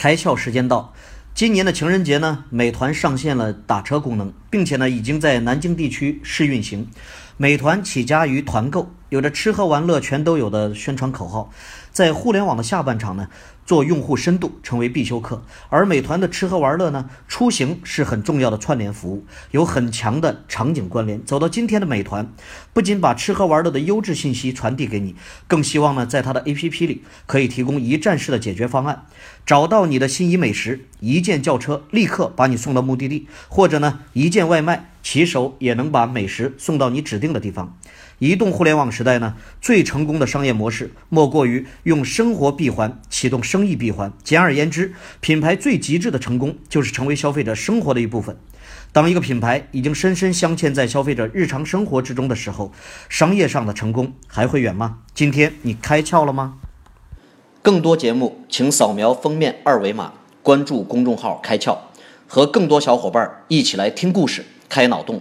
开窍时间到，今年的情人节呢，美团上线了打车功能，并且呢，已经在南京地区试运行。美团起家于团购，有着吃喝玩乐全都有的宣传口号，在互联网的下半场呢。做用户深度成为必修课，而美团的吃喝玩乐呢，出行是很重要的串联服务，有很强的场景关联。走到今天的美团，不仅把吃喝玩乐的优质信息传递给你，更希望呢，在它的 APP 里可以提供一站式的解决方案，找到你的心仪美食，一键叫车，立刻把你送到目的地，或者呢，一键外卖，骑手也能把美食送到你指定的地方。移动互联网时代呢，最成功的商业模式莫过于用生活闭环启动生意闭环。简而言之，品牌最极致的成功就是成为消费者生活的一部分。当一个品牌已经深深镶嵌在消费者日常生活之中的时候，商业上的成功还会远吗？今天你开窍了吗？更多节目，请扫描封面二维码，关注公众号“开窍”，和更多小伙伴一起来听故事、开脑洞。